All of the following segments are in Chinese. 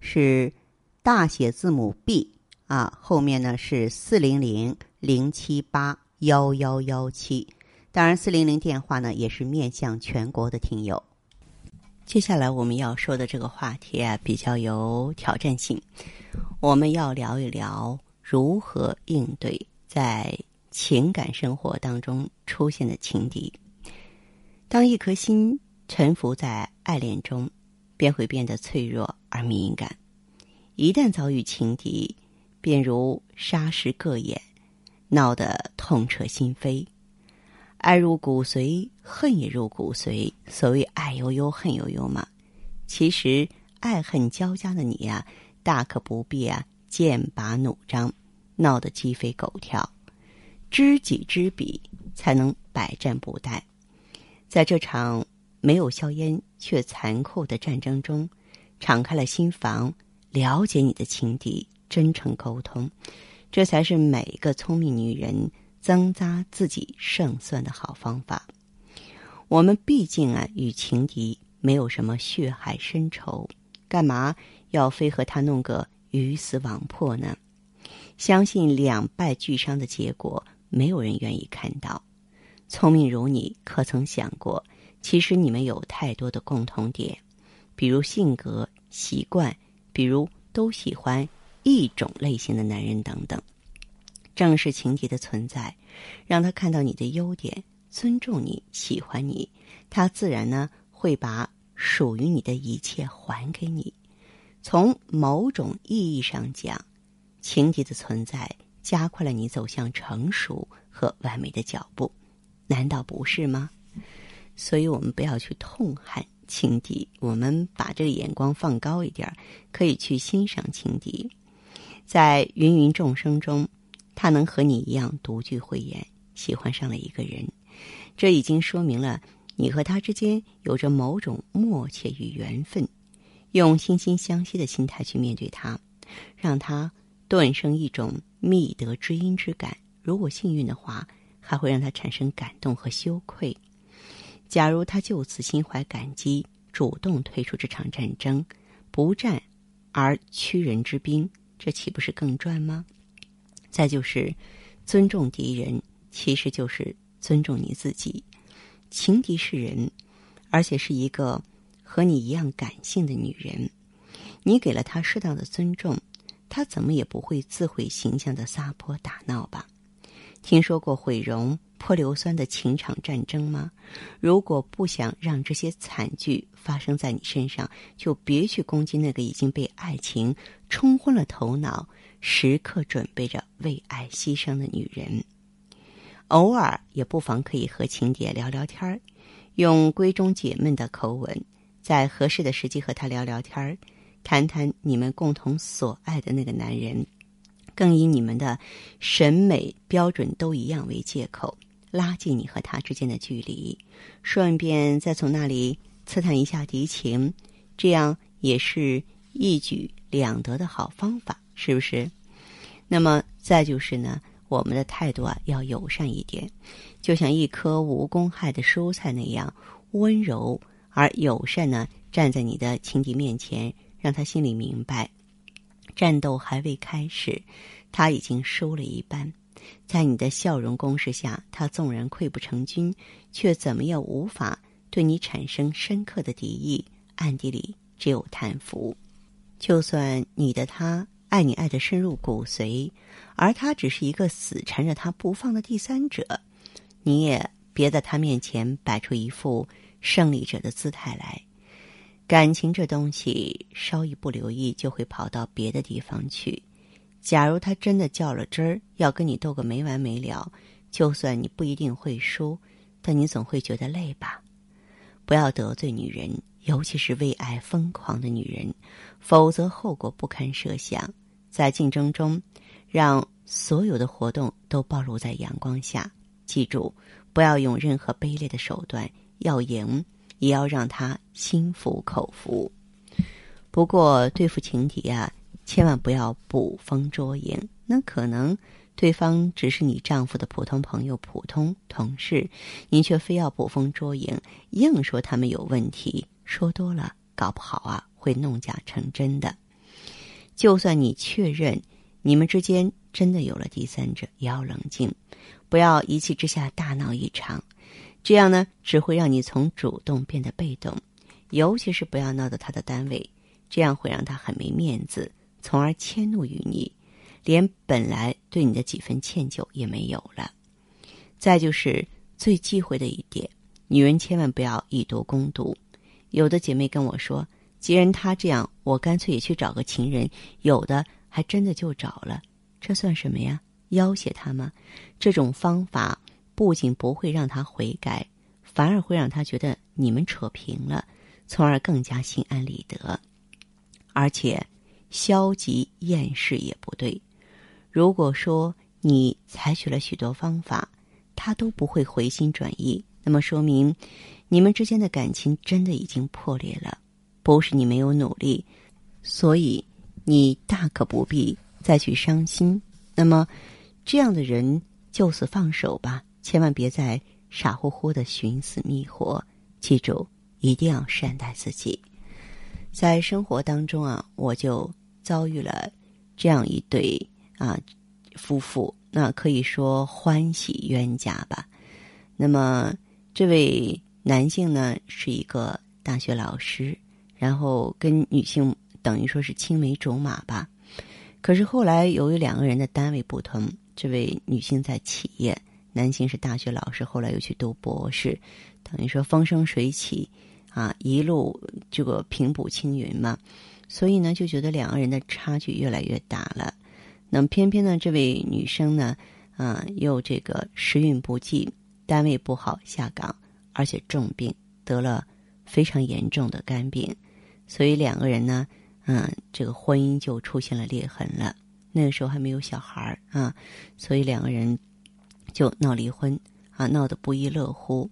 是大写字母 B 啊，后面呢是四零零零七八幺幺幺七。当然，四零零电话呢也是面向全国的听友。接下来我们要说的这个话题啊，比较有挑战性。我们要聊一聊如何应对在情感生活当中出现的情敌。当一颗心沉浮在爱恋中，便会变得脆弱而敏感。一旦遭遇情敌，便如沙石各眼，闹得痛彻心扉。爱入骨髓，恨也入骨髓。所谓爱悠悠，恨悠悠嘛。其实爱恨交加的你呀，大可不必啊剑拔弩张，闹得鸡飞狗跳。知己知彼，才能百战不殆。在这场没有硝烟却残酷的战争中，敞开了心房，了解你的情敌，真诚沟通，这才是每一个聪明女人。增加自己胜算的好方法。我们毕竟啊，与情敌没有什么血海深仇，干嘛要非和他弄个鱼死网破呢？相信两败俱伤的结果，没有人愿意看到。聪明如你，可曾想过，其实你们有太多的共同点，比如性格、习惯，比如都喜欢一种类型的男人等等。正是情敌的存在，让他看到你的优点，尊重你，喜欢你，他自然呢会把属于你的一切还给你。从某种意义上讲，情敌的存在加快了你走向成熟和完美的脚步，难道不是吗？所以我们不要去痛恨情敌，我们把这个眼光放高一点，可以去欣赏情敌，在芸芸众生中。他能和你一样独具慧眼，喜欢上了一个人，这已经说明了你和他之间有着某种默契与缘分。用惺惺相惜的心态去面对他，让他顿生一种觅得知音之感。如果幸运的话，还会让他产生感动和羞愧。假如他就此心怀感激，主动退出这场战争，不战而屈人之兵，这岂不是更赚吗？再就是，尊重敌人，其实就是尊重你自己。情敌是人，而且是一个和你一样感性的女人。你给了她适当的尊重，她怎么也不会自毁形象的撒泼打闹吧？听说过毁容泼硫酸的情场战争吗？如果不想让这些惨剧发生在你身上，就别去攻击那个已经被爱情冲昏了头脑。时刻准备着为爱牺牲的女人，偶尔也不妨可以和情敌聊聊天儿，用闺中解闷的口吻，在合适的时机和他聊聊天儿，谈谈你们共同所爱的那个男人，更以你们的审美标准都一样为借口，拉近你和他之间的距离，顺便再从那里刺探一下敌情，这样也是一举两得的好方法。是不是？那么再就是呢，我们的态度啊要友善一点，就像一颗无公害的蔬菜那样温柔而友善呢，站在你的情敌面前，让他心里明白，战斗还未开始，他已经输了一半。在你的笑容攻势下，他纵然溃不成军，却怎么也无法对你产生深刻的敌意，暗地里只有叹服。就算你的他。爱你爱得深入骨髓，而他只是一个死缠着他不放的第三者，你也别在他面前摆出一副胜利者的姿态来。感情这东西，稍一不留意就会跑到别的地方去。假如他真的较了真儿，要跟你斗个没完没了，就算你不一定会输，但你总会觉得累吧？不要得罪女人，尤其是为爱疯狂的女人，否则后果不堪设想。在竞争中，让所有的活动都暴露在阳光下。记住，不要用任何卑劣的手段，要赢也要让他心服口服。不过，对付情敌啊，千万不要捕风捉影。那可能对方只是你丈夫的普通朋友、普通同事，您却非要捕风捉影，硬说他们有问题。说多了，搞不好啊，会弄假成真的。就算你确认你们之间真的有了第三者，也要冷静，不要一气之下大闹一场，这样呢只会让你从主动变得被动。尤其是不要闹到他的单位，这样会让他很没面子，从而迁怒于你，连本来对你的几分歉疚也没有了。再就是最忌讳的一点，女人千万不要以毒攻毒。有的姐妹跟我说。既然他这样，我干脆也去找个情人。有的还真的就找了，这算什么呀？要挟他吗？这种方法不仅不会让他悔改，反而会让他觉得你们扯平了，从而更加心安理得。而且，消极厌世也不对。如果说你采取了许多方法，他都不会回心转意，那么说明你们之间的感情真的已经破裂了。不是你没有努力，所以你大可不必再去伤心。那么，这样的人就此放手吧，千万别再傻乎乎的寻死觅活。记住，一定要善待自己。在生活当中啊，我就遭遇了这样一对啊夫妇，那可以说欢喜冤家吧。那么，这位男性呢是一个大学老师。然后跟女性等于说是青梅竹马吧，可是后来由于两个人的单位不同，这位女性在企业，男性是大学老师，后来又去读博士，等于说风生水起，啊，一路这个平步青云嘛，所以呢就觉得两个人的差距越来越大了。那么偏偏呢这位女生呢，啊，又这个时运不济，单位不好下岗，而且重病，得了非常严重的肝病。所以两个人呢，嗯，这个婚姻就出现了裂痕了。那个时候还没有小孩儿啊，所以两个人就闹离婚啊，闹得不亦乐乎。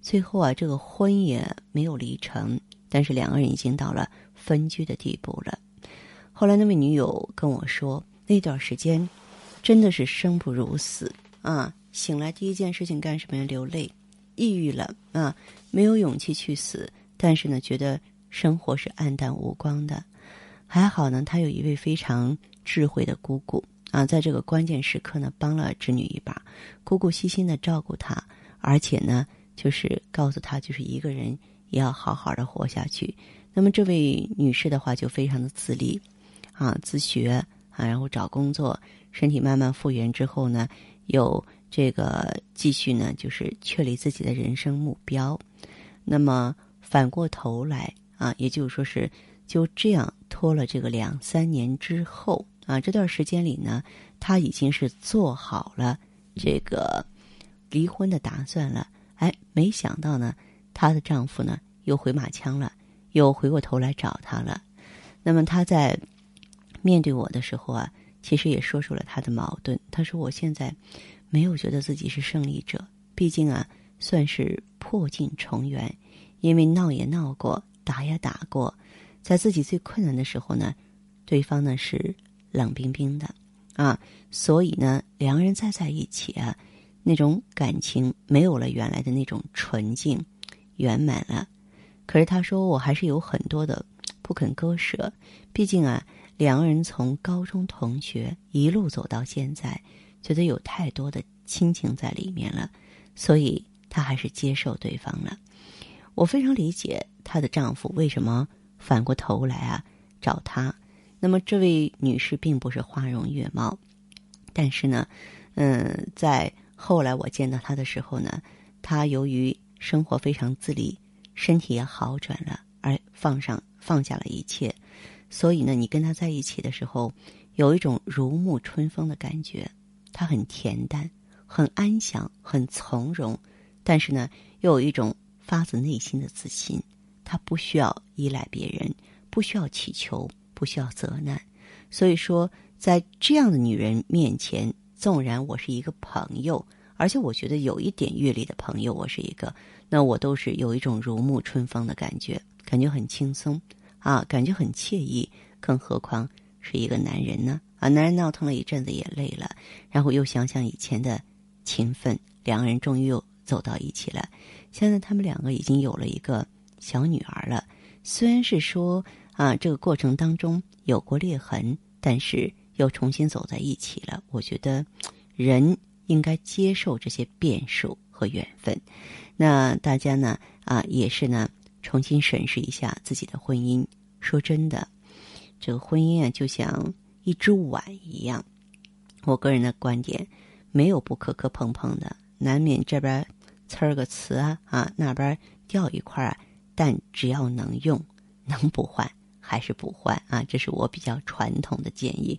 最后啊，这个婚也没有离成，但是两个人已经到了分居的地步了。后来那位女友跟我说，那段时间真的是生不如死啊！醒来第一件事情干什么呀？流泪，抑郁了啊，没有勇气去死，但是呢，觉得。生活是暗淡无光的，还好呢。他有一位非常智慧的姑姑啊，在这个关键时刻呢，帮了侄女一把。姑姑细心的照顾她，而且呢，就是告诉她，就是一个人也要好好的活下去。那么这位女士的话就非常的自立啊，自学啊，然后找工作，身体慢慢复原之后呢，有这个继续呢，就是确立自己的人生目标。那么反过头来。啊，也就是说是就这样拖了这个两三年之后啊，这段时间里呢，她已经是做好了这个离婚的打算了。哎，没想到呢，她的丈夫呢又回马枪了，又回过头来找她了。那么她在面对我的时候啊，其实也说出了她的矛盾。她说：“我现在没有觉得自己是胜利者，毕竟啊，算是破镜重圆，因为闹也闹过。”打也打过，在自己最困难的时候呢，对方呢是冷冰冰的啊，所以呢，两个人再在一起啊，那种感情没有了原来的那种纯净、圆满了。可是他说，我还是有很多的 不肯割舍，毕竟啊，两个人从高中同学一路走到现在，觉得有太多的亲情在里面了，所以他还是接受对方了。我非常理解她的丈夫为什么反过头来啊找她。那么这位女士并不是花容月貌，但是呢，嗯，在后来我见到她的时候呢，她由于生活非常自理，身体也好转了，而放上放下了一切，所以呢，你跟她在一起的时候，有一种如沐春风的感觉。她很恬淡，很安详，很从容，但是呢，又有一种。发自内心的自信，他不需要依赖别人，不需要祈求，不需要责难。所以说，在这样的女人面前，纵然我是一个朋友，而且我觉得有一点阅历的朋友，我是一个，那我都是有一种如沐春风的感觉，感觉很轻松啊，感觉很惬意。更何况是一个男人呢？啊，男人闹腾了一阵子也累了，然后又想想以前的情分，两个人终于又走到一起了。现在他们两个已经有了一个小女儿了。虽然是说啊，这个过程当中有过裂痕，但是又重新走在一起了。我觉得人应该接受这些变数和缘分。那大家呢啊，也是呢，重新审视一下自己的婚姻。说真的，这个婚姻啊，就像一只碗一样。我个人的观点，没有不磕磕碰碰的，难免这边呲儿个瓷啊啊，那边掉一块啊。但只要能用，能不换还是不换啊，这是我比较传统的建议。